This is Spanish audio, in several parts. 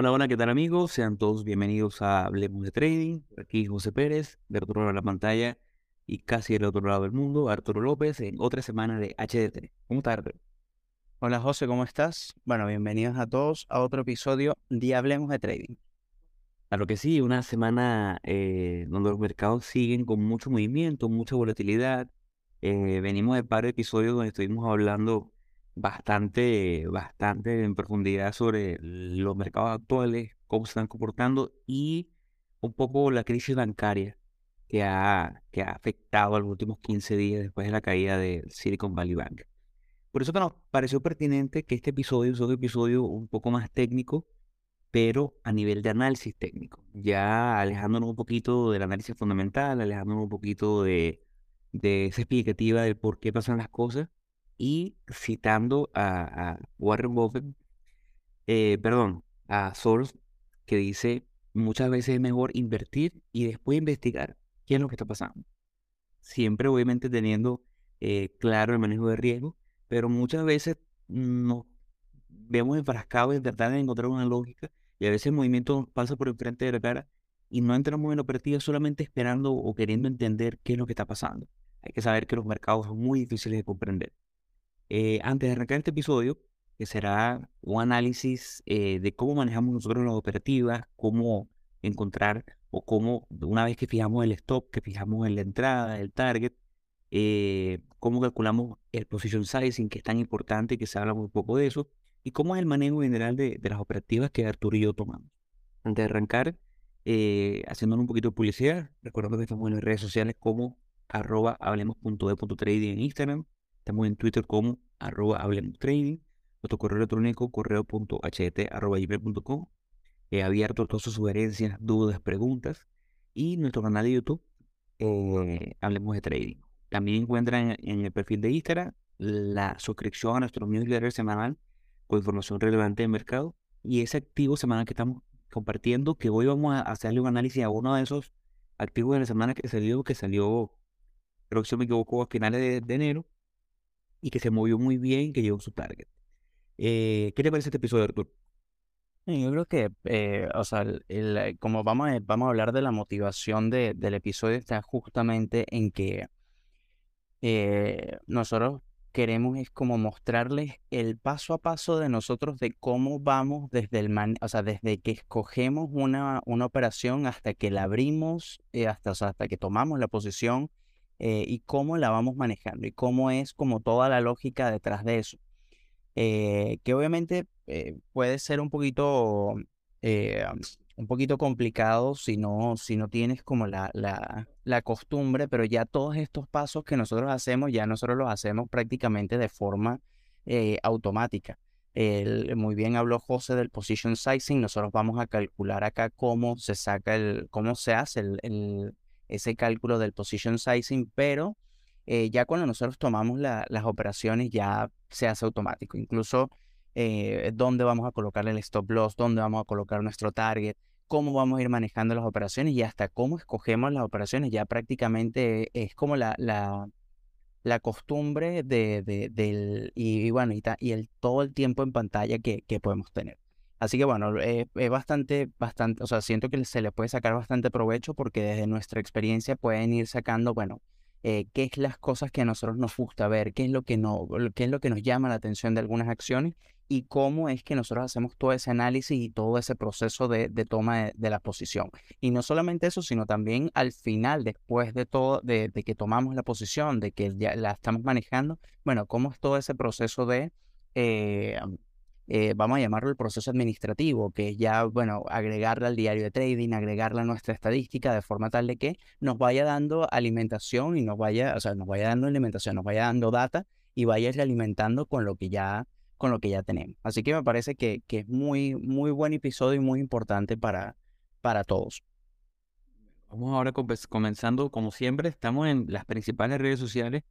Hola, hola, ¿qué tal amigos? Sean todos bienvenidos a Hablemos de Trading. Aquí José Pérez, del otro lado de la pantalla y casi del otro lado del mundo, Arturo López, en otra semana de HDT. ¿Cómo estás, Arturo? Hola José, ¿cómo estás? Bueno, bienvenidos a todos a otro episodio de Hablemos de Trading. Claro que sí, una semana eh, donde los mercados siguen con mucho movimiento, mucha volatilidad. Eh, venimos de par de episodios donde estuvimos hablando bastante, bastante en profundidad sobre los mercados actuales, cómo se están comportando y un poco la crisis bancaria que ha, que ha afectado a los últimos 15 días después de la caída de Silicon Valley Bank. Por eso que nos pareció pertinente que este episodio sea un episodio un poco más técnico, pero a nivel de análisis técnico, ya alejándonos un poquito del análisis fundamental, alejándonos un poquito de, de esa explicativa del por qué pasan las cosas y citando a, Warren Buffett, eh, perdón, a Soros, que dice, muchas veces es mejor invertir y después investigar qué es lo que está pasando. Siempre obviamente teniendo eh, claro el manejo de riesgo, pero muchas veces nos vemos enfrascados en tratar de encontrar una lógica y a veces el movimiento pasa por enfrente de la cara y no entramos en operativa solamente esperando o queriendo entender qué es lo que está pasando. Hay que saber que los mercados son muy difíciles de comprender. Eh, antes de arrancar este episodio, que será un análisis eh, de cómo manejamos nosotros las operativas, cómo encontrar o cómo, una vez que fijamos el stop, que fijamos en la entrada, el target, eh, cómo calculamos el position sizing, que es tan importante que se habla muy poco de eso, y cómo es el manejo general de, las operativas que Arturo y yo tomamos. Antes de arrancar, haciéndonos un poquito de publicidad, recordando que estamos en las redes sociales como arroba hablemos.de.trading en Instagram, En Twitter como arroba hablemos trading. Nuestro correo electrónico correo.ht.com. He abierto todas sus sugerencias, dudas, preguntas. Y nuestro canal de YouTube, eh, Hablemos de Trading. También encuentran en, el perfil de Instagram la suscripción a nuestro newsletter semanal con información relevante del mercado y ese activo semanal que estamos compartiendo, que hoy vamos a hacerle un análisis a uno de esos activos de la semana que salió, que salió, creo que si me equivoco, a finales de enero, y que se movió muy bien, que llegó su target. Eh, ¿Qué te parece este episodio, Artur? Yo creo que, eh, o sea, el, como vamos a, vamos a hablar de la motivación de, del episodio, está justamente en que eh, nosotros queremos es como mostrarles el paso a paso de nosotros de cómo vamos desde el man, o sea, desde que escogemos una, una operación hasta que la abrimos, hasta, hasta que tomamos la posición eh, y cómo la vamos manejando y cómo es como toda la lógica detrás de eso. Eh, que obviamente eh, puede ser un poquito, un poquito complicado si no, si no tienes como la, la, la costumbre, pero ya todos estos pasos que nosotros hacemos, ya nosotros los hacemos prácticamente de forma automática. muy bien habló José del position sizing. Nosotros vamos a calcular acá cómo se saca el, cómo se hace el, ese cálculo del position sizing, pero eh, ya cuando nosotros tomamos las operaciones ya se hace automático. Incluso eh, dónde vamos a colocar el stop loss, dónde vamos a colocar nuestro target, cómo vamos a ir manejando las operaciones y hasta cómo escogemos las operaciones. Ya prácticamente es como la, la, costumbre de, del, y, bueno, y, y, el, todo el tiempo en pantalla que podemos tener. Así que bueno, es, bastante, bastante, o sea, siento que se le puede sacar bastante provecho porque desde nuestra experiencia pueden ir sacando, bueno, eh, qué es las cosas que a nosotros nos gusta ver, qué es lo que no, qué es lo que nos llama la atención de algunas acciones y cómo es que nosotros hacemos todo ese análisis y todo ese proceso de, toma de, la posición. Y no solamente eso, sino también al final, después de todo, de, que tomamos la posición, de que ya la estamos manejando, bueno, cómo es todo ese proceso de eh, vamos a llamarlo el proceso administrativo, que es ya, bueno, agregarla al diario de trading, agregarla a nuestra estadística de forma tal de que nos vaya dando alimentación y nos vaya, o sea, nos vaya dando alimentación, nos vaya dando data y vaya alimentando con lo que ya con lo que ya tenemos. Así que me parece que, que es muy, muy buen episodio y muy importante para, para todos. Vamos ahora comenzando, como siempre, estamos en las principales redes sociales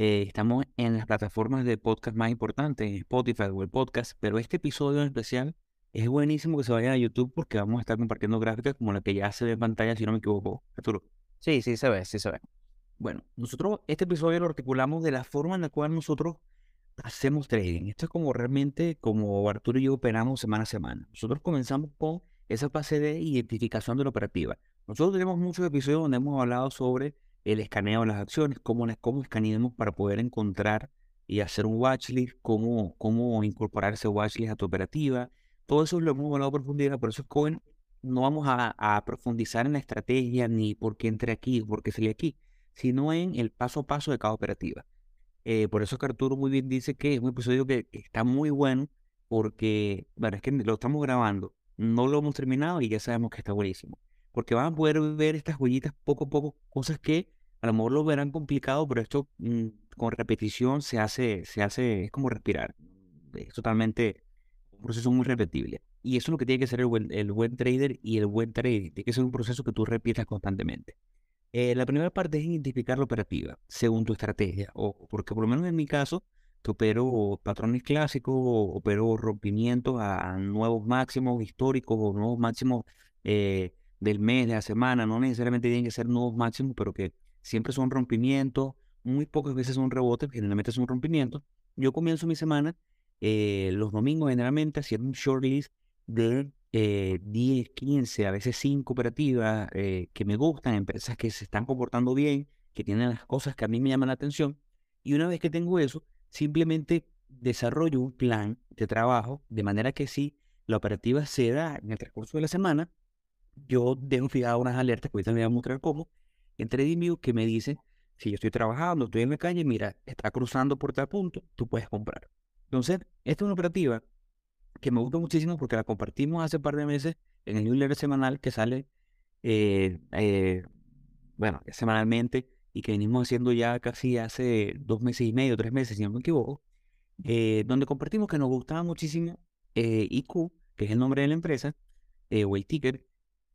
eh, estamos en las plataformas de podcast más importantes, Spotify, Google Podcast, pero este episodio en especial es buenísimo que se vaya a YouTube porque vamos a estar compartiendo gráficas como la que ya se ve en pantalla, si no me equivoco, Arturo. Sí, sí se ve, sí se ve. Bueno, nosotros este episodio lo articulamos de la forma en la cual nosotros hacemos trading? Esto es como realmente como Arturo y yo operamos semana a semana. Nosotros comenzamos con esa fase de identificación de la operativa. Nosotros tenemos muchos episodios donde hemos hablado sobre el escaneo de las acciones, cómo, cómo escaneamos para poder encontrar y hacer un watchlist, cómo, cómo incorporar ese watchlist a tu operativa. Todo eso lo hemos hablado a profundidad, por eso es que no vamos a, profundizar en la estrategia ni por qué entré aquí, por qué salí aquí, sino en el paso a paso de cada operativa. Eh, por eso es que Arturo muy bien dice que es un episodio que, está muy bueno porque, bueno, es que lo estamos grabando, no lo hemos terminado y ya sabemos que está buenísimo. Porque van a poder ver estas huellitas poco a poco, cosas que a lo mejor lo verán complicado, pero esto mm, con repetición se hace, se hace, es como respirar. Es totalmente un proceso muy repetible. Y eso es lo que tiene que ser el buen, el buen trader y el buen trading. Tiene que ser un proceso que tú repitas constantemente. Eh, la primera parte es identificar la operativa según tu estrategia. O porque por lo menos en mi caso, que opero patrones clásicos, opero rompimientos a, nuevos máximos históricos o nuevos máximos eh, del mes, de la semana. No necesariamente tienen que ser nuevos máximos, pero que siempre son rompimientos. Muy pocas veces son rebotes, generalmente son rompimientos. Yo comienzo mi semana eh, los domingos generalmente haciendo un short list de 10, 15, a veces 5 operativas eh, que me gustan, empresas que se están comportando bien, que tienen las cosas que a mí me llaman la atención. Y una vez que tengo eso, simplemente desarrollo un plan de trabajo de manera que si la operativa se da en el transcurso de la semana, yo dejo fijadas unas alertas, que ahorita me voy a mostrar cómo, en TradingView que me dice, si yo estoy trabajando, estoy en la calle, mira, está cruzando por tal punto, tú puedes comprar. Entonces, esta es una operativa que me gusta muchísimo porque la compartimos hace un par de meses en el newsletter semanal que sale, eh, eh, bueno, semanalmente y que venimos haciendo ya casi hace dos meses y medio, tres meses, si no me equivoco, eh, donde compartimos que nos gustaba muchísimo IQ, que es el nombre de la empresa, o el ticker,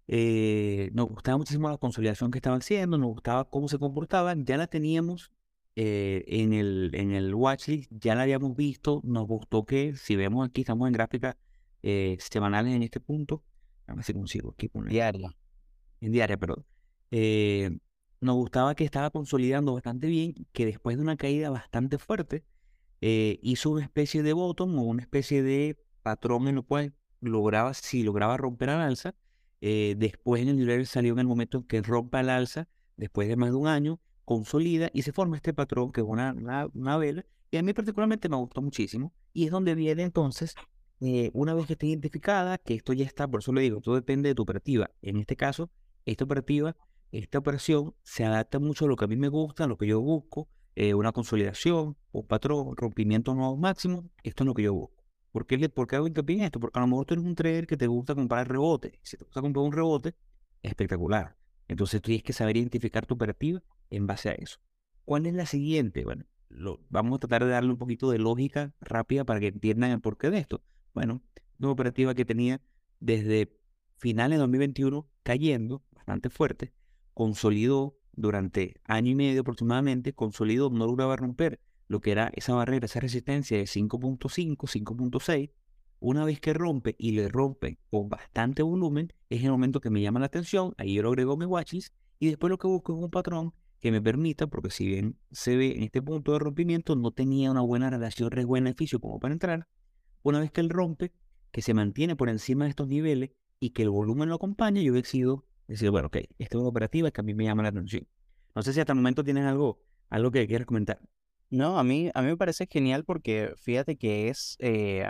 nos gustaba muchísimo la consolidación que estaban haciendo, nos gustaba cómo se comportaban, ya la teníamos eh, en, el, en el watchlist ya la habíamos visto, nos gustó que, si vemos aquí, estamos en gráficas eh, semanales en este punto, a ver si consigo aquí poner. Diaria. En diaria, perdón. Eh, nos gustaba que estaba consolidando bastante bien, que después de una caída bastante fuerte, hizo una especie de bottom o una especie de patrón en lo cual lograba, si lograba romper al alza, después en el nivel salió en el momento en que rompa al alza, después de más de un año, consolida y se forma este patrón que es una, una, vela y a mí particularmente me gustó muchísimo y es donde viene entonces eh, una vez que esté identificada que esto ya está, por eso le digo, todo depende de tu operativa. En este caso, esta operativa, esta operación se adapta mucho a lo que a mí me gusta, a lo que yo busco, eh, una consolidación, un patrón, rompimiento nuevo máximo, esto es lo que yo busco. ¿Por qué, ¿Por qué hago hincapié en esto? Porque a lo mejor tú eres un trader que te gusta comprar rebote. Si te gusta comprar un rebote, espectacular. Entonces tú tienes que saber identificar tu operativa en base a eso. ¿Cuál es la siguiente? Bueno, lo, vamos a tratar de darle un poquito de lógica rápida para que entiendan el porqué de esto. Bueno, una operativa que tenía desde finales de 2021 cayendo bastante fuerte, consolidó durante año y medio aproximadamente, consolidó, no lograba romper lo que era esa barrera, esa resistencia de 5.5, 5.6. Una vez que rompe y le rompe con bastante volumen, es el momento que me llama la atención, ahí yo lo agrego mi watchlist y después lo que busco es un patrón que me permita, porque si bien se ve en este punto de rompimiento, no tenía una buena relación riesgo-beneficio como para entrar, una vez que él rompe, que se mantiene por encima de estos niveles y que el volumen lo acompaña, yo decido decir, bueno, ok, esta es una operativa que a mí me llama la atención. No sé si hasta el momento tienes algo, algo que quieras comentar. No, a mí, a mí me parece genial porque fíjate que es, eh,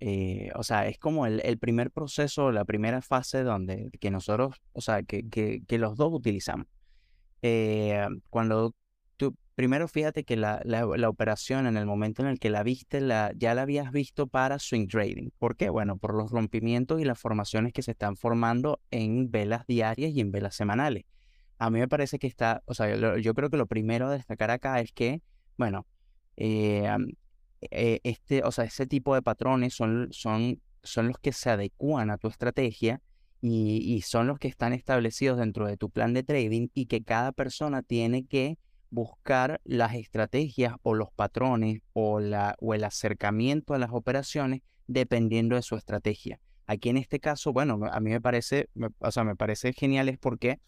eh, o sea, es como el, el, primer proceso, la primera fase donde que nosotros, o sea, que, que, que los dos utilizamos. Eh, cuando tú, primero fíjate que la, la, operación en el momento en el que la viste, la, ya la habías visto para swing trading. ¿Por qué? Bueno, por los rompimientos y las formaciones que se están formando en velas diarias y en velas semanales. A mí me parece que está, o sea, yo, creo que lo primero a destacar acá es que, bueno, eh, eh, este, o sea, ese tipo de patrones son, son, son los que se adecúan a tu estrategia y, son los que están establecidos dentro de tu plan de trading y que cada persona tiene que buscar las estrategias o los patrones o, la, o el acercamiento a las operaciones dependiendo de su estrategia. Aquí en este caso, bueno, a mí me parece, o sea, me parece genial es porque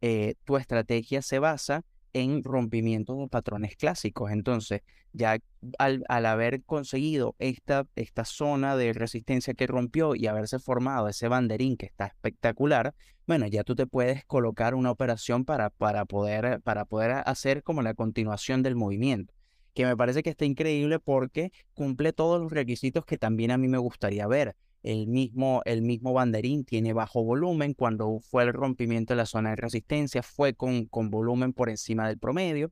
eh, tu estrategia se basa en rompimientos de patrones clásicos. Entonces, ya al, haber conseguido esta, esta zona de resistencia que rompió y haberse formado ese banderín que está espectacular, bueno, ya tú te puedes colocar una operación para, para, poder, para poder hacer como la continuación del movimiento que me parece que está increíble porque cumple todos los requisitos que también a mí me gustaría ver. El mismo, el mismo banderín tiene bajo volumen. Cuando fue el rompimiento de la zona de resistencia, fue con, con volumen por encima del promedio.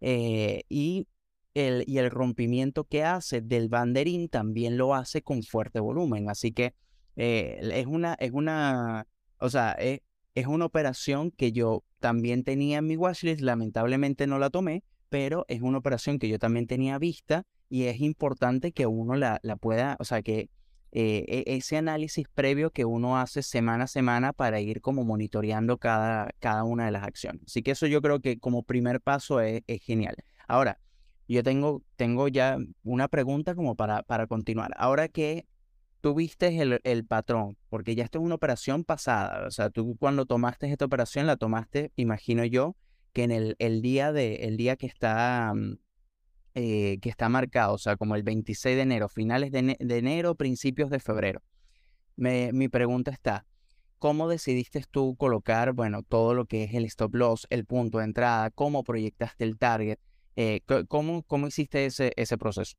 Eh, y, el, y el rompimiento que hace del banderín también lo hace con fuerte volumen. Así que eh, es una, es una, o sea, es, es una operación que yo también tenía en mi watchlist. Lamentablemente no la tomé, pero es una operación que yo también tenía vista y es importante que uno la, la pueda, o sea, que eh, e, ese análisis previo que uno hace semana a semana para ir como monitoreando cada, cada una de las acciones. Así que eso yo creo que como primer paso es, genial. Ahora, yo tengo, tengo ya una pregunta como para, para continuar. Ahora que tú viste el, el, patrón, porque ya esto es una operación pasada, o sea, tú cuando tomaste esta operación la tomaste, imagino yo, que en el, el día, de, el día que está... Eh, que está marcado, o sea, como el 26 de enero, finales de, enero, principios de febrero. mi pregunta está, ¿cómo decidiste tú colocar, bueno, todo lo que es el stop loss, el punto de entrada, cómo proyectaste el target? Eh, ¿cómo, ¿Cómo hiciste ese, ese proceso?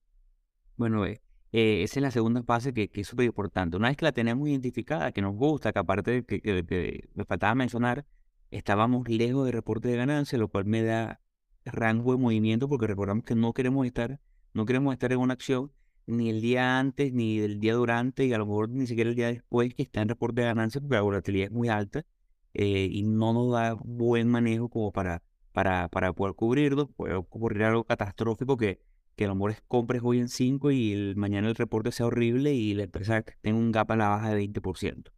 Bueno, eh, esa es la segunda fase que, que es súper importante. Una vez que la tenemos identificada, que nos gusta, que aparte de que, que me faltaba mencionar, estábamos lejos de reporte de ganancia, lo cual me da rango de movimiento, porque recordamos que no queremos estar, no queremos estar en una acción ni el día antes, ni el día durante, y a lo mejor ni siquiera el día después que está en reporte de ganancia, porque la volatilidad es muy alta eh, y no nos da buen manejo como para, para, para poder cubrirlo. Puede ocurrir algo catastrófico que, que a lo mejor es compres hoy en 5 y el, mañana el reporte sea horrible y la empresa tenga un gap a la baja de 20%.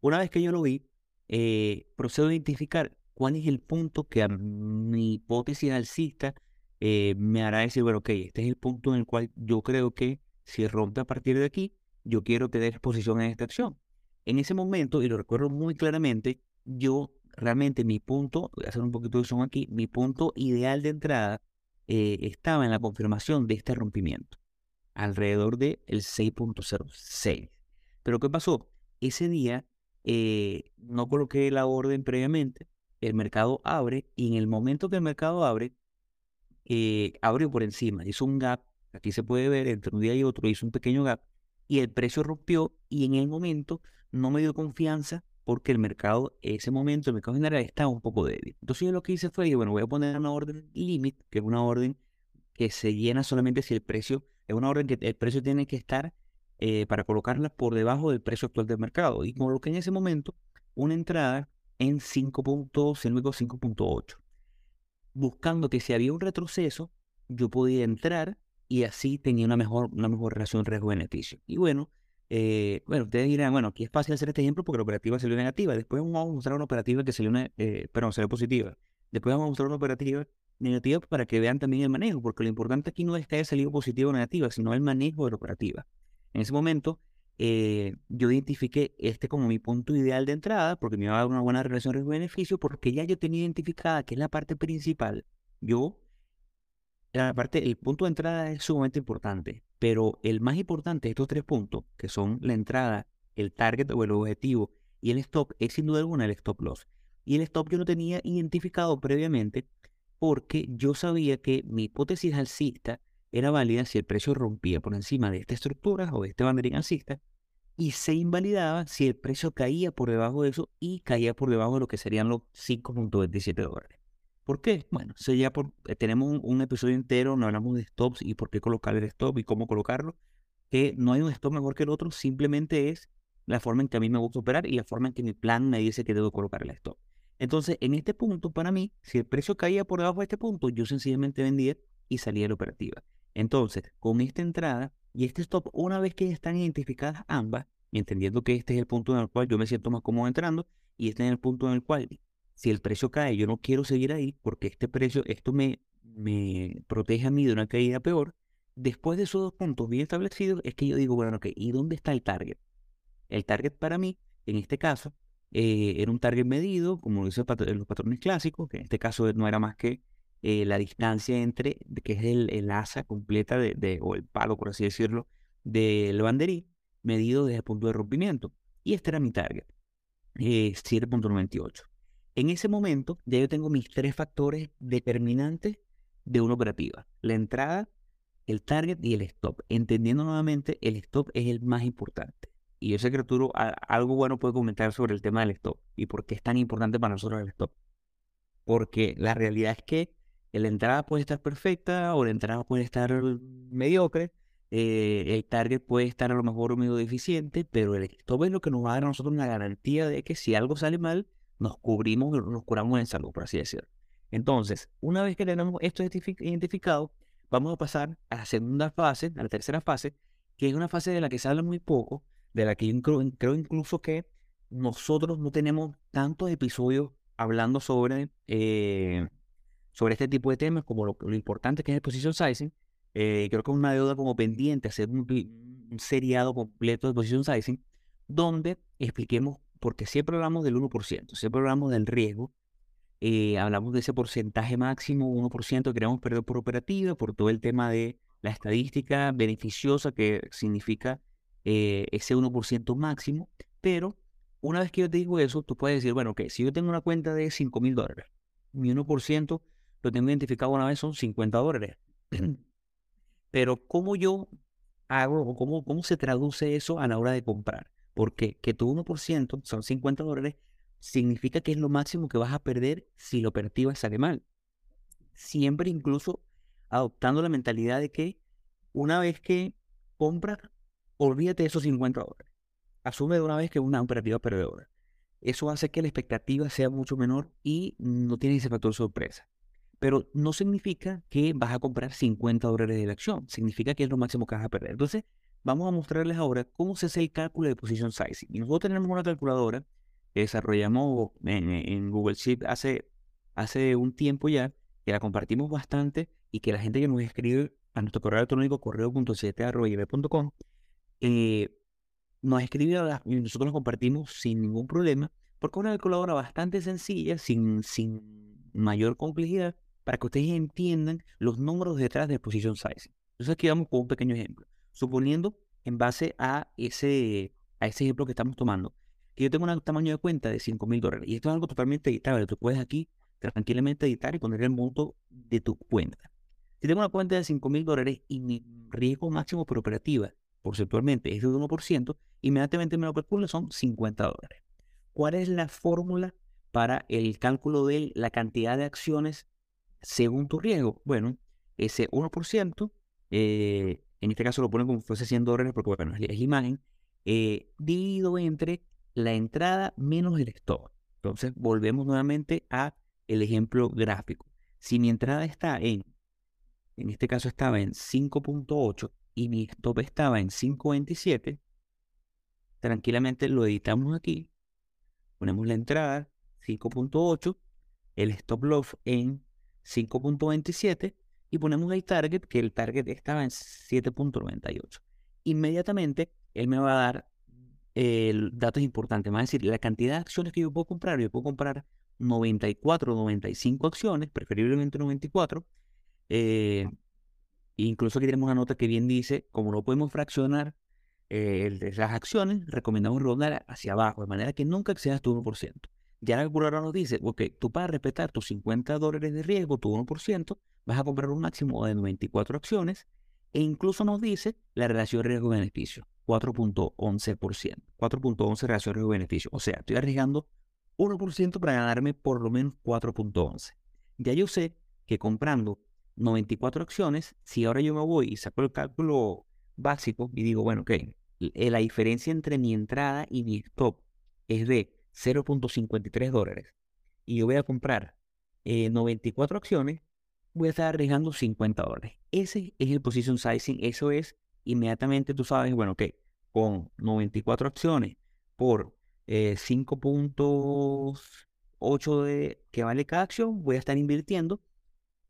Una vez que yo lo vi, eh, procedo a identificar cuál es el punto que a mi hipótesis alcista eh, me hará decir, bueno, ok, este es el punto en el cual yo creo que si rompe a partir de aquí, yo quiero tener exposición en esta acción. En ese momento, y lo recuerdo muy claramente, yo realmente mi punto, voy a hacer un poquito de zoom aquí, mi punto ideal de entrada eh, estaba en la confirmación de este rompimiento, alrededor del 6.06. Pero ¿qué pasó? Ese día eh, no coloqué la orden previamente, el mercado abre y en el momento que el mercado abre, eh, abrió por encima, hizo un gap, aquí se puede ver, entre un día y otro hizo un pequeño gap y el precio rompió y en el momento no me dio confianza porque el mercado, ese momento, el mercado general estaba un poco débil. Entonces yo lo que hice fue, bueno, voy a poner una orden limit, que es una orden que se llena solamente si el precio, es una orden que el precio tiene que estar eh, para colocarla por debajo del precio actual del mercado. Y coloqué en ese momento una entrada en 5.8, buscando que si había un retroceso, yo podía entrar y así tenía una mejor, una mejor relación riesgo-beneficio. Y bueno, eh, bueno, ustedes dirán, bueno, aquí es fácil hacer este ejemplo porque la operativa salió negativa. Después vamos a mostrar una operativa que salió, una, eh, perdón, salió positiva. Después vamos a mostrar una operativa negativa para que vean también el manejo, porque lo importante aquí no es que haya salido positiva o negativa, sino el manejo de la operativa. En ese momento, eh, yo identifiqué este como mi punto ideal de entrada, porque me iba a dar una buena relación riesgo-beneficio, porque ya yo tenía identificada que es la parte principal. Yo, la parte, el punto de entrada es sumamente importante, pero el más importante de estos tres puntos, que son la entrada, el target o el objetivo y el stop, es sin duda alguna el stop loss. Y el stop yo lo tenía identificado previamente porque yo sabía que mi hipótesis alcista era válida si el precio rompía por encima de esta estructura o de este banderín alcista y se invalidaba si el precio caía por debajo de eso y caía por debajo de lo que serían los 5.27 dólares. ¿Por qué? Bueno, ya por, eh, tenemos un, episodio entero, no hablamos de stops y por qué colocar el stop y cómo colocarlo, que no hay un stop mejor que el otro, simplemente es la forma en que a mí me gusta operar y la forma en que mi plan me dice que debo colocar el stop. Entonces, en este punto, para mí, si el precio caía por debajo de este punto, yo sencillamente vendía y salía de la operativa. Entonces, con esta entrada y este stop, una vez que están identificadas ambas, entendiendo que este es el punto en el cual yo me siento más cómodo entrando y este es el punto en el cual si el precio cae, yo no quiero seguir ahí porque este precio, esto me, me protege a mí de una caída peor. Después de esos dos puntos bien establecidos, es que yo digo, bueno, ok, ¿y dónde está el target? El target para mí, en este caso, eh, era un target medido, como lo dice los patrones clásicos, que en este caso no era más que eh, la distancia entre, que es el, el asa completa de, o el palo, por así decirlo, del banderí, medido desde el punto de rompimiento. Y este era mi target, 7.98. Eh, en ese momento ya yo tengo mis tres factores determinantes de una operativa. La entrada, el target y el stop. Entendiendo nuevamente, el stop es el más importante. Y yo sé algo bueno puede comentar sobre el tema del stop y por qué es tan importante para nosotros el stop. Porque la realidad es que la entrada puede estar perfecta o la entrada puede estar mediocre. Eh, el target puede estar a lo mejor medio deficiente, pero el stop es lo que nos va a dar a nosotros una garantía de que si algo sale mal, nos cubrimos, nos curamos en salud, por así decirlo. Entonces, una vez que tenemos esto identificado, vamos a pasar a la segunda fase, a la tercera fase, que es una fase de la que se habla muy poco, de la que yo creo, incluso que nosotros no tenemos tantos episodios hablando sobre, eh, sobre este tipo de temas, como lo, importante que es el position sizing. Eh, creo que es una deuda como pendiente hacer un, seriado completo de position sizing, donde expliquemos, porque siempre hablamos del 1%, siempre hablamos del riesgo, eh, hablamos de ese porcentaje máximo, 1% que queremos perder por operativa, por todo el tema de la estadística beneficiosa que significa eh, ese 1% máximo. Pero una vez que yo te digo eso, tú puedes decir, bueno, que si yo tengo una cuenta de 5 mil dólares, mi 1% lo tengo identificado una vez son 50 dólares. Pero ¿cómo yo hago o cómo, cómo se traduce eso a la hora de comprar? Porque que tu 1% son 50 dólares significa que es lo máximo que vas a perder si la operativa sale mal. Siempre incluso adoptando la mentalidad de que una vez que compras, olvídate de esos 50 dólares. Asume de una vez que es una operativa perdedora. Eso hace que la expectativa sea mucho menor y no tienes ese factor sorpresa. Pero no significa que vas a comprar 50 dólares de la acción. Significa que es lo máximo que vas a perder. Entonces, vamos a mostrarles ahora cómo se hace el cálculo de position sizing. Y nosotros tenemos una calculadora desarrollamos en, Google Sheet hace, hace un tiempo ya, que la compartimos bastante y que la gente que nos escribe a nuestro correo electrónico correo.7.com eh, nos escribe y nosotros lo compartimos sin ningún problema, porque es una calculadora bastante sencilla, sin, sin mayor complejidad, para que ustedes entiendan los números detrás de position sizing. Entonces aquí vamos con un pequeño ejemplo. Suponiendo en base a ese, a ese ejemplo que estamos tomando, que yo tengo un tamaño de cuenta de 5 mil dólares. Y esto es algo totalmente editable. Tú puedes aquí tranquilamente editar y poner el monto de tu cuenta. Si tengo una cuenta de 5 mil dólares y mi riesgo máximo por operativa porcentualmente es de 1%, inmediatamente me lo calculo son 50 dólares. ¿Cuál es la fórmula para el cálculo de la cantidad de acciones según tu riesgo? Bueno, ese 1%, eh, en este caso lo ponen como si fuese 100 dólares porque bueno, es imagen, eh, dividido entre la entrada menos el stop. Entonces volvemos nuevamente a el ejemplo gráfico. Si mi entrada está en, en este caso estaba en 5.8 y mi stop estaba en 5.27, tranquilamente lo editamos aquí, ponemos la entrada 5.8, el stop loss en 5.27 y ponemos el target, que el target estaba en 7.98. Inmediatamente él me va a dar el dato es importante, más decir, la cantidad de acciones que yo puedo comprar, yo puedo comprar 94, 95 acciones, preferiblemente 94. Eh, incluso aquí tenemos una nota que bien dice, como no podemos fraccionar eh, las acciones, recomendamos redondar hacia abajo, de manera que nunca excedas tu 1%. Ya la calculadora nos dice, ok, tú para respetar tus 50 dólares de riesgo, tu 1%, vas a comprar un máximo de 94 acciones e incluso nos dice la relación riesgo-beneficio. 4.11%. 4.11 relación riesgo-beneficio. O sea, estoy arriesgando 1% para ganarme por lo menos 4.11. Ya yo sé que comprando 94 acciones, si ahora yo me voy y saco el cálculo básico y digo, bueno, ok, la diferencia entre mi entrada y mi stop es de 0.53 dólares y yo voy a comprar 94 eh, acciones, voy a estar arriesgando 50 dólares. Ese es el position sizing, eso es inmediatamente tú sabes, bueno, que con 94 acciones por 5.8 eh, de que vale cada acción, voy a estar invirtiendo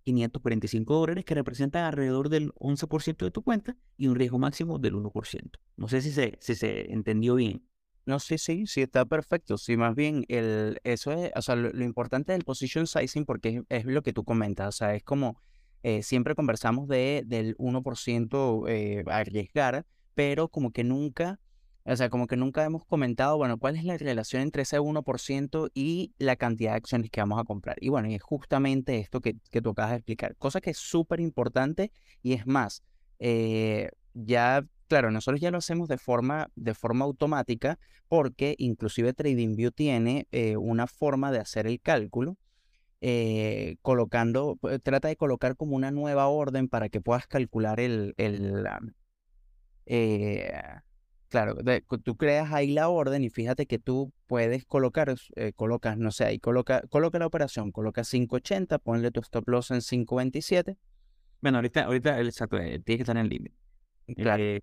545 dólares que representan alrededor del 11% de tu cuenta y un riesgo máximo del 1%. No sé si se, si se entendió bien. No, sí, sí, sí, está perfecto. Sí, más bien, el, eso es, o sea, lo, importante del position sizing, porque es, lo que tú comentas, o sea, es como eh, siempre conversamos de, del 1% eh, arriesgar, pero como que nunca, o sea, como que nunca hemos comentado, bueno, cuál es la relación entre ese 1% y la cantidad de acciones que vamos a comprar. Y bueno, y es justamente esto que, que tú acabas de explicar, cosa que es súper importante y es más, eh, ya claro, nosotros ya lo hacemos de forma, de forma automática porque inclusive TradingView tiene eh, una forma de hacer el cálculo. Eh, colocando, pues, trata de colocar como una nueva orden para que puedas calcular el, el eh, claro, tú creas ahí la orden y fíjate que tú puedes colocar, colocas, no sé, ahí coloca, coloca la operación, coloca 580, ponle tu stop loss en 527. Bueno, ahorita, ahorita, exacto, tiene que estar en el límite. Claro.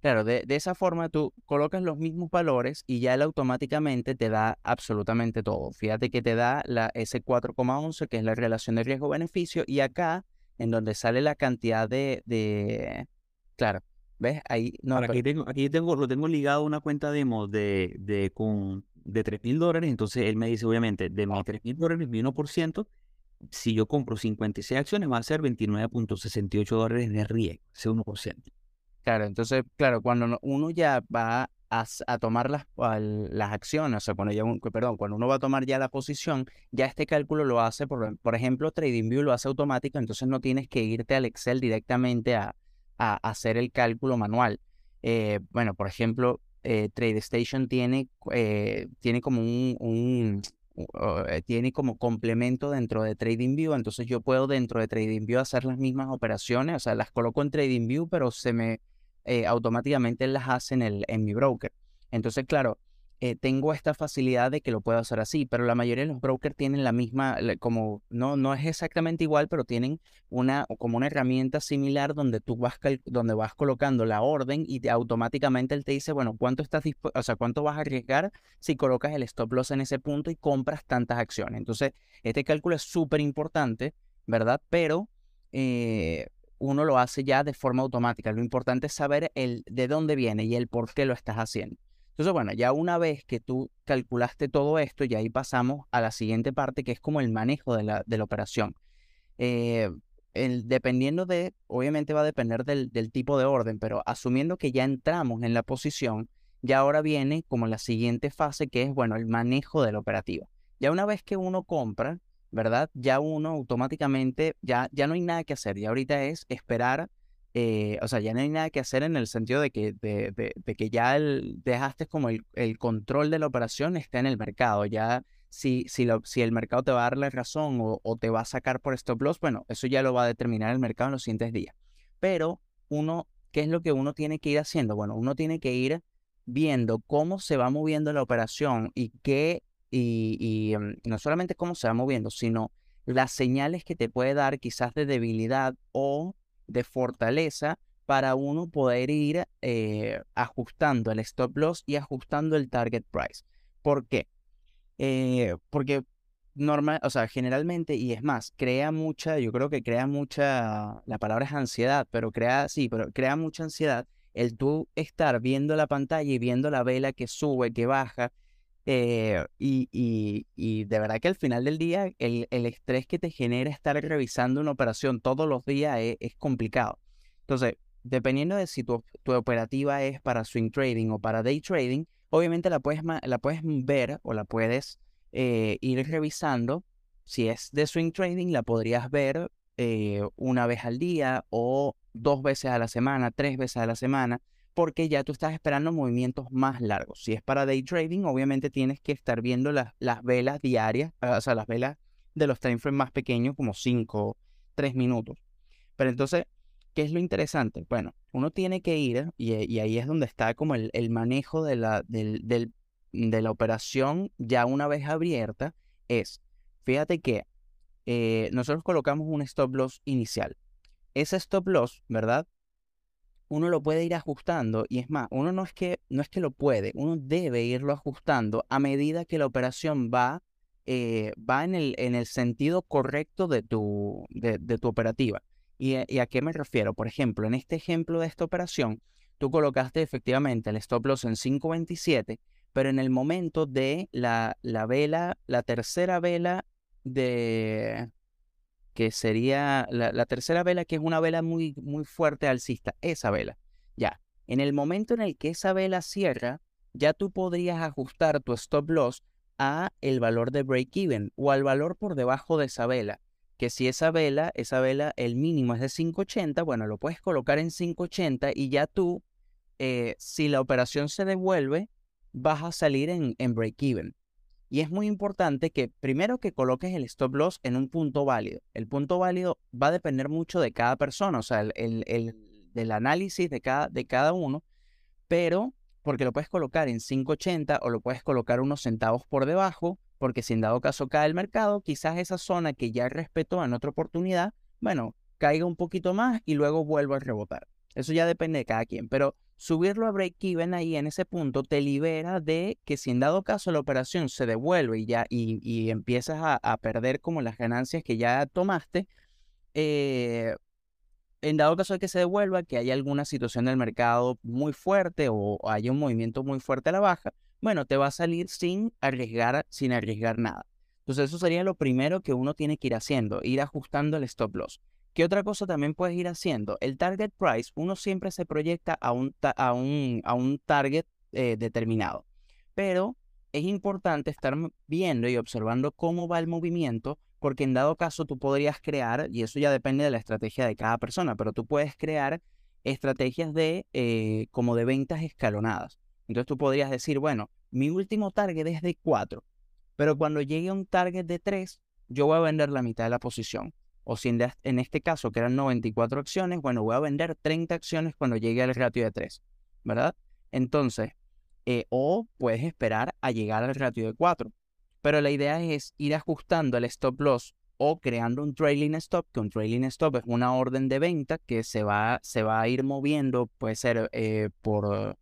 Claro, de, esa forma tú colocas los mismos valores y ya él automáticamente te da absolutamente todo. Fíjate que te da la S4,11, que es la relación de riesgo-beneficio, y acá, en donde sale la cantidad de... de... Claro, ¿ves? Ahí no. aquí tengo, aquí tengo, lo tengo ligado a una cuenta demo de, de, con, de 3 mil dólares. Entonces él me dice, obviamente, de mis 3 mil dólares, mi 1%, si yo compro 56 acciones, va a ser 29.68 dólares de riesgo, ese 1%. Claro, entonces, claro, cuando uno ya va a, tomar las, las acciones, o sea, cuando ya, perdón, cuando uno va a tomar ya la posición, ya este cálculo lo hace, por, por ejemplo, TradingView lo hace automático, entonces no tienes que irte al Excel directamente a, a, hacer el cálculo manual. Eh, bueno, por ejemplo, eh, TradeStation tiene, eh, tiene como un, tiene como complemento dentro de TradingView, entonces yo puedo dentro de TradingView hacer las mismas operaciones, o sea, las coloco en TradingView, pero se me eh, automáticamente las hace en, el, en mi broker. Entonces, claro, eh, tengo esta facilidad de que lo puedo hacer así, pero la mayoría de los brokers tienen la misma, como no, no es exactamente igual, pero tienen una, como una herramienta similar donde tú vas, donde vas colocando la orden y automáticamente él te dice, bueno, ¿cuánto estás o sea, cuánto vas a arriesgar si colocas el stop loss en ese punto y compras tantas acciones? Entonces, este cálculo es súper importante, ¿verdad? Pero eh, uno lo hace ya de forma automática. Lo importante es saber el de dónde viene y el por qué lo estás haciendo. Entonces, bueno, ya una vez que tú calculaste todo esto, ya ahí pasamos a la siguiente parte, que es como el manejo de la, de la operación. Eh, dependiendo de, obviamente va a depender del, del tipo de orden, pero asumiendo que ya entramos en la posición, ya ahora viene como la siguiente fase, que es, bueno, el manejo de la operativa. Ya una vez que uno compra, ¿verdad? Ya uno automáticamente, ya, ya no hay nada que hacer, ya ahorita es esperar, eh, o sea, ya no hay nada que hacer en el sentido de que, de, que ya dejaste como el, el, control de la operación está en el mercado, ya si, si, lo, si el mercado te va a dar la razón o, o, te va a sacar por stop loss, bueno, eso ya lo va a determinar el mercado en los siguientes días. Pero uno, ¿qué es lo que uno tiene que ir haciendo? Bueno, uno tiene que ir viendo cómo se va moviendo la operación y qué y, em, no solamente cómo se va moviendo, sino las señales que te puede dar quizás de debilidad o de fortaleza para uno poder ir eh, ajustando el stop loss y ajustando el target price. ¿Por qué? Eh, porque normal, o sea, generalmente, y es más, crea mucha, yo creo que crea mucha, la palabra es ansiedad, pero crea, sí, pero crea mucha ansiedad el tú estar viendo la pantalla y viendo la vela que sube, que baja, eh, y, y, de verdad que al final del día el, el, estrés que te genera estar revisando una operación todos los días es, es complicado. Entonces, dependiendo de si tu, tu, operativa es para swing trading o para day trading, obviamente la puedes, la puedes ver o la puedes eh, ir revisando. Si es de swing trading, la podrías ver eh, una vez al día o dos veces a la semana, tres veces a la semana porque ya tú estás esperando movimientos más largos. Si es para day trading, obviamente tienes que estar viendo las, las velas diarias, o sea, las velas de los time frames más pequeños, como 5, 3 minutos. Pero entonces, ¿qué es lo interesante? Bueno, uno tiene que ir, y, ahí es donde está como el, manejo de la, del, de la operación ya una vez abierta, es, fíjate que eh, nosotros colocamos un stop loss inicial. Ese stop loss, ¿verdad? Uno lo puede ir ajustando y es más, uno no es que no es que lo puede, uno debe irlo ajustando a medida que la operación va, eh, va en, el, en el sentido correcto de tu, de, tu operativa. ¿Y, ¿Y, a qué me refiero? Por ejemplo, en este ejemplo de esta operación, tú colocaste efectivamente el stop loss en 5.27, pero en el momento de la, la vela, la tercera vela de que sería la, tercera vela, que es una vela muy, muy fuerte alcista, esa vela. Ya, en el momento en el que esa vela cierra, ya tú podrías ajustar tu stop loss a el valor de break even o al valor por debajo de esa vela. Que si esa vela, esa vela, el mínimo es de 580, bueno, lo puedes colocar en 580 y ya tú, eh, si la operación se devuelve, vas a salir en, en break even. Y es muy importante que primero que coloques el stop loss en un punto válido. El punto válido va a depender mucho de cada persona, o sea, el, el, del análisis de cada, de cada uno, pero porque lo puedes colocar en 5.80 o lo puedes colocar unos centavos por debajo, porque si en dado caso cae el mercado, quizás esa zona que ya respetó en otra oportunidad, bueno, caiga un poquito más y luego vuelva a rebotar. Eso ya depende de cada quien, pero subirlo a break-even ahí en ese punto te libera de que si en dado caso la operación se devuelve y ya y, empiezas a, perder como las ganancias que ya tomaste, eh, en dado caso de que se devuelva, que haya alguna situación del mercado muy fuerte o haya un movimiento muy fuerte a la baja, bueno, te va a salir sin arriesgar, sin arriesgar nada. Entonces eso sería lo primero que uno tiene que ir haciendo, ir ajustando el stop loss. ¿Qué otra cosa también puedes ir haciendo? El target price, uno siempre se proyecta a un, a un, a un target eh, determinado, pero es importante estar viendo y observando cómo va el movimiento porque en dado caso tú podrías crear, y eso ya depende de la estrategia de cada persona, pero tú puedes crear estrategias de eh, como de ventas escalonadas. Entonces tú podrías decir, bueno, mi último target es de 4, pero cuando llegue a un target de 3, yo voy a vender la mitad de la posición. O si en, este caso que eran 94 acciones, bueno, voy a vender 30 acciones cuando llegue al ratio de 3, ¿verdad? Entonces, eh, o puedes esperar a llegar al ratio de 4. Pero la idea es ir ajustando el stop loss o creando un trailing stop, que un trailing stop es una orden de venta que se va, se va a ir moviendo, puede ser eh, por,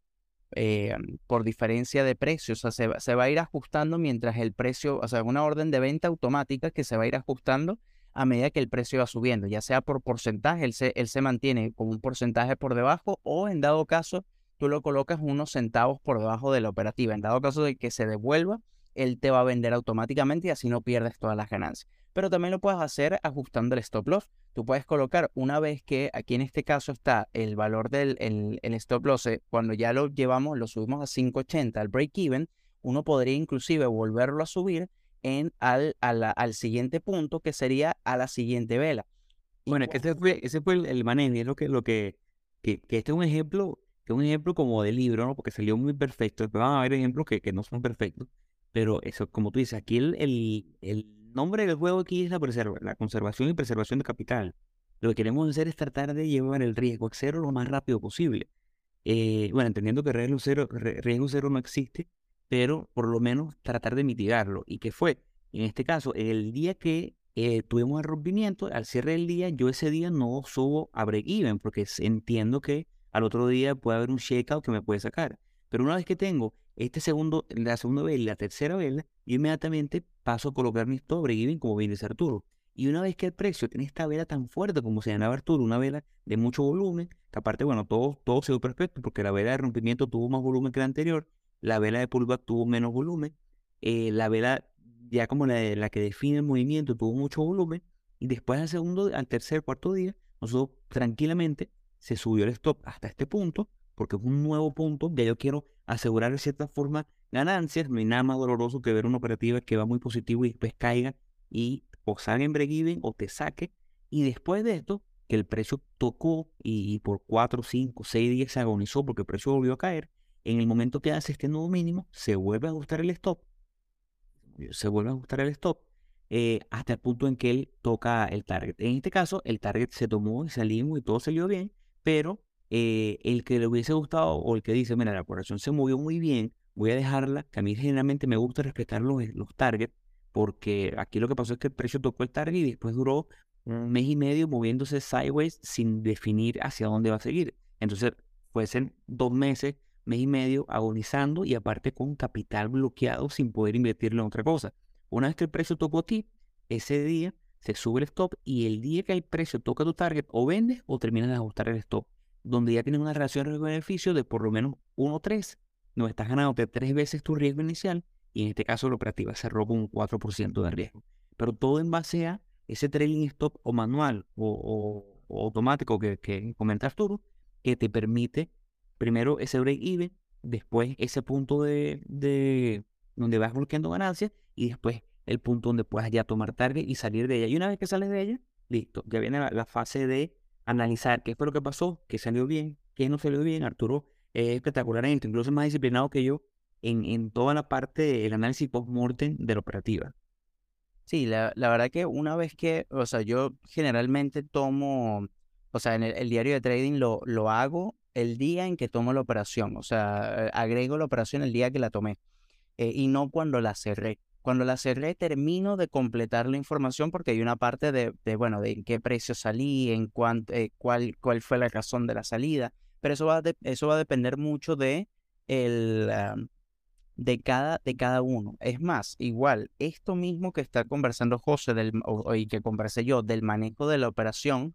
eh, por diferencia de precios, o sea, se, va a ir ajustando mientras el precio, o sea, una orden de venta automática que se va a ir ajustando a medida que el precio va subiendo, ya sea por porcentaje, él se, él se mantiene con un porcentaje por debajo o en dado caso tú lo colocas unos centavos por debajo de la operativa, en dado caso de que se devuelva él te va a vender automáticamente y así no pierdes todas las ganancias. Pero también lo puedes hacer ajustando el stop loss. Tú puedes colocar una vez que aquí en este caso está el valor del el, stop loss, eh, cuando ya lo llevamos, lo subimos a 580 al break even, uno podría inclusive volverlo a subir en al, al siguiente punto que sería a la siguiente vela. Bueno, que ese fue, ese fue el, manejo, es lo que, lo que, que, este es un ejemplo, que es un ejemplo como de libro, ¿no? Porque salió muy perfecto. Pero van a haber ejemplos que, que no son perfectos. Pero eso, como tú dices, aquí el, el, nombre del juego aquí es la, la conservación y preservación de capital. Lo que queremos hacer es tratar de llevar el riesgo cero lo más rápido posible. Eh, bueno, entendiendo que riesgo cero, riesgo cero no existe, pero por lo menos tratar de mitigarlo. ¿Y qué fue? En este caso, el día que eh, tuvimos el rompimiento, al cierre del día, yo ese día no subo a break-even, porque entiendo que al otro día puede haber un shakeout que me puede sacar. Pero una vez que tengo este segundo, la segunda vela y la tercera vela, yo inmediatamente paso a colocar mi stop break como bien dice Arturo. Y una vez que el precio tiene esta vela tan fuerte como se llamaba Arturo, una vela de mucho volumen, que aparte, bueno, todo, todo se dio perfecto porque la vela de rompimiento tuvo más volumen que la anterior, la vela de pullback tuvo menos volumen, eh, la vela ya como la, la que define el movimiento tuvo mucho volumen, y después al segundo, al tercer, cuarto día, nosotros tranquilamente se subió el stop hasta este punto, porque es un nuevo punto, ya yo quiero asegurar de cierta forma ganancias, no hay nada más doloroso que ver una operativa que va muy positivo y después caiga y o salga en break o te saque, y después de esto, que el precio tocó y, por 4, 5, 6 días se agonizó porque el precio volvió a caer, en el momento que hace este nuevo mínimo, se vuelve a ajustar el stop, se vuelve a ajustar el stop, eh, hasta el punto en que él toca el target. En este caso, el target se tomó y salimos y todo salió bien, pero eh, el que le hubiese gustado o el que dice, mira, la operación se movió muy bien, voy a dejarla, que a mí generalmente me gusta respetar los, los targets, porque aquí lo que pasó es que el precio tocó el target y después duró un mes y medio moviéndose sideways sin definir hacia dónde va a seguir. Entonces, puede ser dos meses, mes y medio agonizando y aparte con capital bloqueado sin poder invertirlo en otra cosa. Una vez que el precio tocó a ti, ese día se sube el stop y el día que el precio toca tu target o vendes o terminas de ajustar el stop donde ya tienes una relación riesgo-beneficio de por lo menos 1-3, no estás ganando tres veces tu riesgo inicial y en este caso la operativa cerró con un 4% de riesgo. Pero todo en base a ese trailing stop o manual o, automático que, que comenta que te permite primero ese break-even, después ese punto de, de donde vas bloqueando ganancias y después el punto donde puedas ya tomar target y salir de ella. Y una vez que sales de ella, listo, ya viene la, fase de analizar qué fue lo que pasó, qué salió bien, qué no salió bien. Arturo es espectacular en esto, incluso más disciplinado que yo en, en toda la parte del análisis post-mortem de la operativa. Sí, la, la, verdad que una vez que, o sea, yo generalmente tomo, o sea, en el, diario de trading lo, lo hago el día en que tomo la operación, o sea, agrego la operación el día que la tomé eh, y no cuando la cerré. Cuando la cerré, termino de completar la información porque hay una parte de, bueno, de en qué precio salí, en cuánto, eh, cuál, cuál fue la razón de la salida. Pero eso va, eso va a depender mucho de, el, de, cada, de cada uno. Es más, igual, esto mismo que está conversando José del, y que conversé yo del manejo de la operación,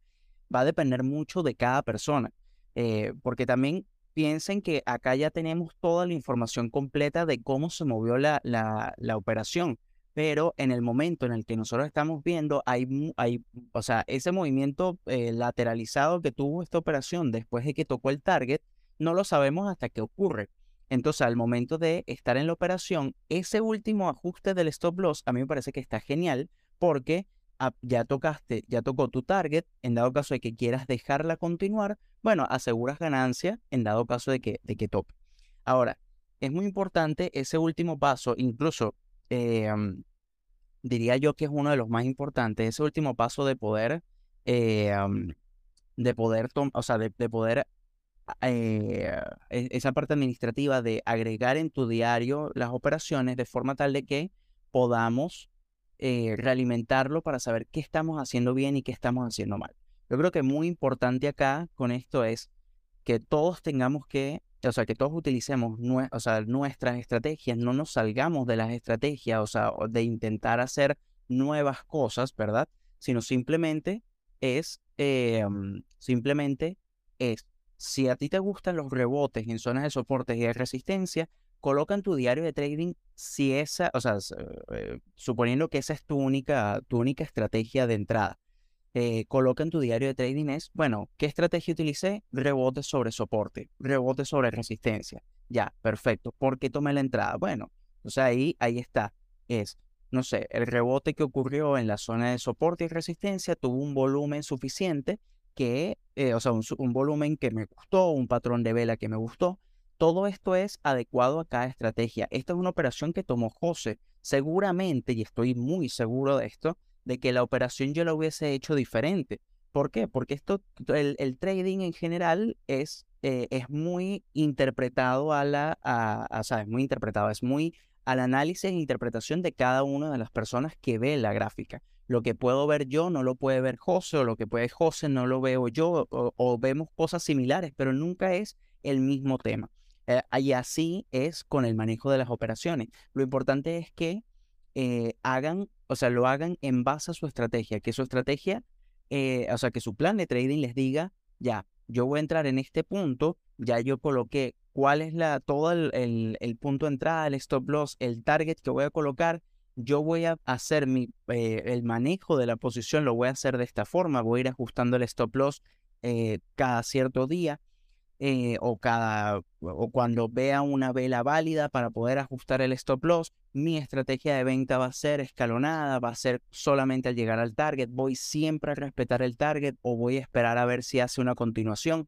va a depender mucho de cada persona. Eh, porque también piensen que acá ya tenemos toda la información completa de cómo se movió la, la, operación, pero en el momento en el que nosotros estamos viendo, hay, hay o sea, ese movimiento eh, lateralizado que tuvo esta operación después de que tocó el target, no lo sabemos hasta que ocurre. Entonces, al momento de estar en la operación, ese último ajuste del stop loss a mí me parece que está genial porque ya tocaste, ya tocó tu target, en dado caso de que quieras dejarla continuar, bueno, aseguras ganancia en dado caso de que, de que tope. Ahora, es muy importante ese último paso, incluso em, diría yo que es uno de los más importantes, ese último paso de poder, em, de poder, o sea, de, poder eh, e, esa parte administrativa de agregar en tu diario las operaciones de forma tal de que podamos eh, realimentarlo para saber qué estamos haciendo bien y qué estamos haciendo mal. Yo creo que muy importante acá con esto es que todos tengamos que, o sea, que todos utilicemos o sea, nuestras estrategias, no nos salgamos de las estrategias, o sea, de intentar hacer nuevas cosas, ¿verdad? Sino simplemente es, em, simplemente es, si a ti te gustan los rebotes en zonas de soporte y de resistencia, coloca en tu diario de trading si esa, o sea, eh, suponiendo que esa es tu única, tu única estrategia de entrada. Eh, coloca en tu diario de trading es, bueno, ¿qué estrategia utilicé? Rebote sobre soporte, rebote sobre resistencia. Ya, perfecto. ¿Por qué tomé la entrada? Bueno, o sea, ahí, ahí está. Es, no sé, el rebote que ocurrió en la zona de soporte y resistencia tuvo un volumen suficiente que, eh, o sea, un volumen que me gustó, un patrón de vela que me gustó, todo esto es adecuado a cada estrategia. Esta es una operación que tomó José. Seguramente, y estoy muy seguro de esto, de que la operación yo la hubiese hecho diferente. ¿Por qué? Porque esto, el, trading en general es, eh, es muy interpretado a la, a, ¿sabes? Muy interpretado, es muy al análisis e interpretación de cada una de las personas que ve la gráfica. Lo que puedo ver yo no lo puede ver José, o lo que puede José no lo veo yo, o vemos cosas similares, pero nunca es el mismo tema. Eh, y así es con el manejo de las operaciones. Lo importante es que eh, hagan, o sea, lo hagan en base a su estrategia, que su estrategia, eh, o sea, que su plan de trading les diga, ya, yo voy a entrar en este punto, ya yo coloqué cuál es la, todo el, el, punto de entrada, el stop loss, el target que voy a colocar, yo voy a hacer mi, el manejo de la posición, lo voy a hacer de esta forma, voy a ir ajustando el stop loss cada cierto día eh, o, cada, o cuando vea una vela válida para poder ajustar el stop loss, mi estrategia de venta va a ser escalonada, va a ser solamente al llegar al target, voy siempre a respetar el target o voy a esperar a ver si hace una continuación.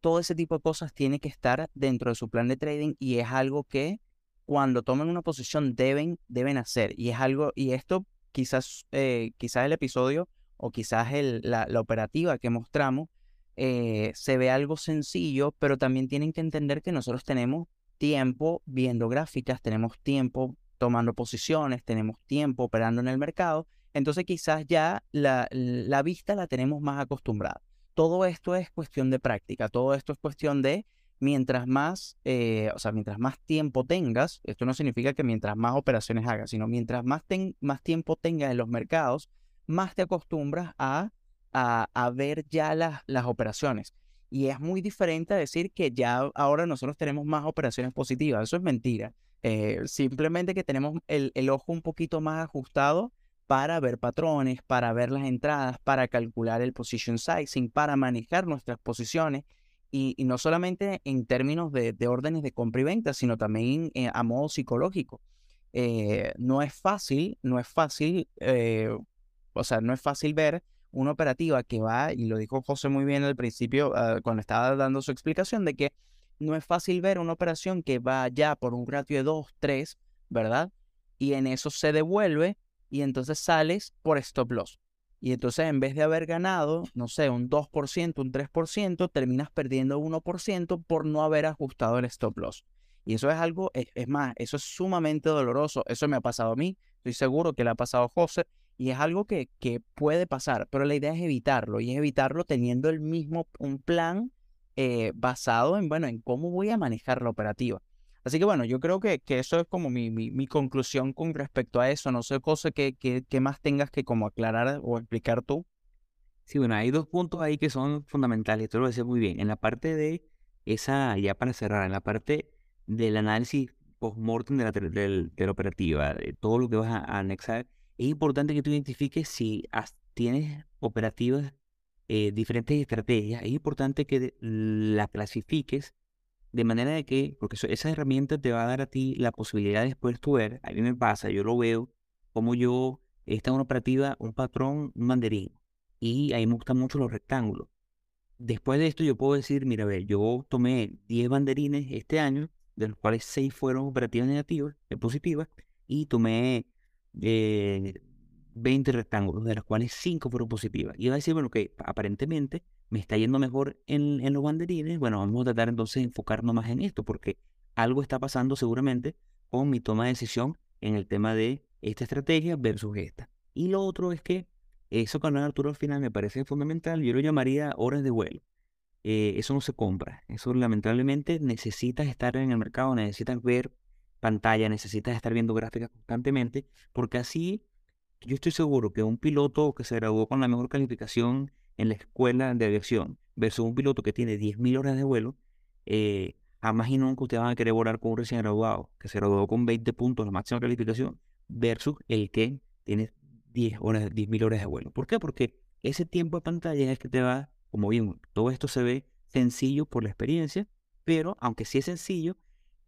Todo ese tipo de cosas tiene que estar dentro de su plan de trading y es algo que cuando tomen una posición deben, deben hacer. Y es algo, y esto quizás, eh, quizás el episodio o quizás el, la, la operativa que mostramos eh, se ve algo sencillo, pero también tienen que entender que nosotros tenemos tiempo viendo gráficas, tenemos tiempo tomando posiciones, tenemos tiempo operando en el mercado, entonces quizás ya la, vista la tenemos más acostumbrada. Todo esto es cuestión de práctica, todo esto es cuestión de mientras más, eh, o sea, mientras más tiempo tengas, esto no significa que mientras más operaciones hagas, sino mientras más, más tiempo tengas en los mercados, más te acostumbras a a, ver ya las, las operaciones. Y es muy diferente a decir que ya ahora nosotros tenemos más operaciones positivas. Eso es mentira. Eh, simplemente que tenemos el, el ojo un poquito más ajustado para ver patrones, para ver las entradas, para calcular el position sizing, para manejar nuestras posiciones y, no solamente en términos de, órdenes de compra y venta, sino también eh, a modo psicológico. Eh, no es fácil, no es fácil, eh, o sea, no es fácil ver una operativa que va, y lo dijo José muy bien al principio ah, cuando estaba dando su explicación, de que no es fácil ver una operación que va ya por un ratio de 2, 3, ¿verdad? Y en eso se devuelve y entonces sales por stop loss. Y entonces en vez de haber ganado, no sé, un 2%, un 3%, terminas perdiendo 1% por no haber ajustado el stop loss. Y eso es algo, es, más, eso es sumamente doloroso. Eso me ha pasado a mí, estoy seguro que le ha pasado a José. Y es algo que, que puede pasar, pero la idea es evitarlo. Y es evitarlo teniendo el mismo, un plan eh, basado en, bueno, en cómo voy a manejar la operativa. Así que bueno, yo creo que, que eso es como mi, mi, conclusión con respecto a eso. No sé, cosa que, que, más tengas que como aclarar o explicar tú. Sí, bueno, hay dos puntos ahí que son fundamentales, esto lo decía muy bien. En la parte de esa, ya para cerrar, en la parte del análisis post-mortem de la, de la operativa, de todo lo que vas a, anexar, es importante que tú identifiques si tienes operativas, eh, diferentes estrategias, es importante que la clasifiques de manera de que, porque esa herramienta te va a dar a ti la posibilidad de después tú ver, a mí me pasa, yo lo veo, como yo, esta es una operativa, un patrón, un banderín. Y ahí me gustan mucho los rectángulos. Después de esto yo puedo decir, mira, a ver, yo tomé 10 banderines este año, de los cuales 6 fueron operativas negativas, positivas, y tomé eh, 20 rectángulos, de los cuales 5 fueron positivas. Y va a decir, bueno, que aparentemente me está yendo mejor en, en, los banderines, bueno, vamos a tratar entonces de enfocarnos más en esto, porque algo está pasando seguramente con mi toma de decisión en el tema de esta estrategia versus esta. Y lo otro es que eso con Arturo al final me parece fundamental, yo lo llamaría horas de vuelo. Eh, eso no se compra, eso lamentablemente necesitas estar en el mercado, necesitas ver pantalla, necesitas estar viendo gráficas constantemente, porque así yo estoy seguro que un piloto que se graduó con la mejor calificación en la escuela de aviación versus un piloto que tiene 10.000 horas de vuelo, eh, jamás y nunca ustedes van a querer volar con un recién graduado que se graduó con 20 puntos, la máxima calificación, versus el que tiene 10 horas, 10.000 horas de vuelo. ¿Por qué? Porque ese tiempo de pantalla es el que te va, como bien, todo esto se ve sencillo por la experiencia, pero aunque sí es sencillo,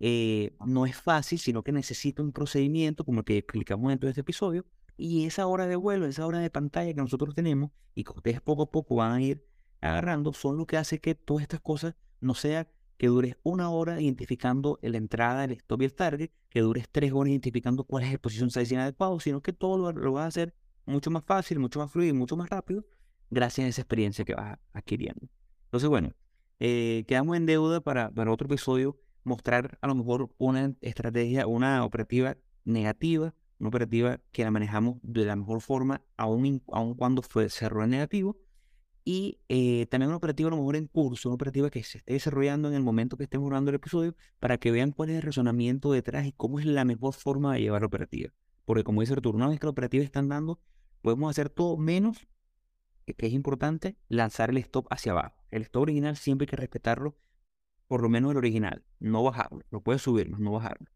eh, no es fácil, sino que necesita un procedimiento como el que explicamos en todo este episodio, y esa hora de vuelo, esa hora de pantalla que nosotros tenemos y que ustedes poco a poco van a ir agarrando, son lo que hace que todas estas cosas no sea que dures una hora identificando la entrada, el stop y el target, que dures tres horas identificando cuál es el posición sizing adecuado, sino que todo lo, vas a hacer mucho más fácil, mucho más fluido, mucho más rápido, gracias a esa experiencia que vas adquiriendo. Entonces, bueno, eh, quedamos en deuda para, para otro episodio mostrar a lo mejor una estrategia, una operativa negativa una operativa que la manejamos de la mejor forma, aun, cuando fue, cerró en negativo. Y eh, también una operativa a lo mejor en curso, una operativa que se esté desarrollando en el momento que estemos grabando el episodio, para que vean cuál es el razonamiento detrás y cómo es la mejor forma de llevar la operativa. Porque como dice Arturo, una vez que la operativa está andando, podemos hacer todo menos, que es importante, lanzar el stop hacia abajo. El stop original siempre hay que respetarlo, por lo menos el original, no bajarlo. Lo puedes subirlo, no bajarlo.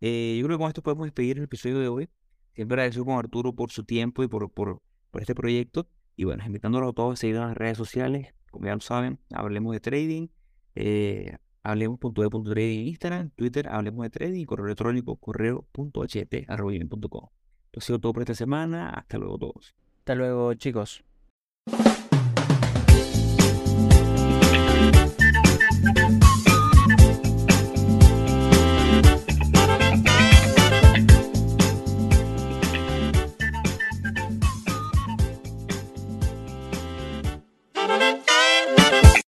Eh, yo creo que con esto podemos despedir el episodio de hoy. Siempre agradezco con Arturo por su tiempo y por, por, por este proyecto. Y bueno, invitándolos a todos a seguir en las redes sociales. Como ya lo saben, hablemos de trading. Eh, hablemos.de.trading en Instagram, Twitter, hablemos de trading, correo electrónico, correo.ht.com. Esto ha sido todo por esta semana. Hasta luego todos. Hasta luego chicos.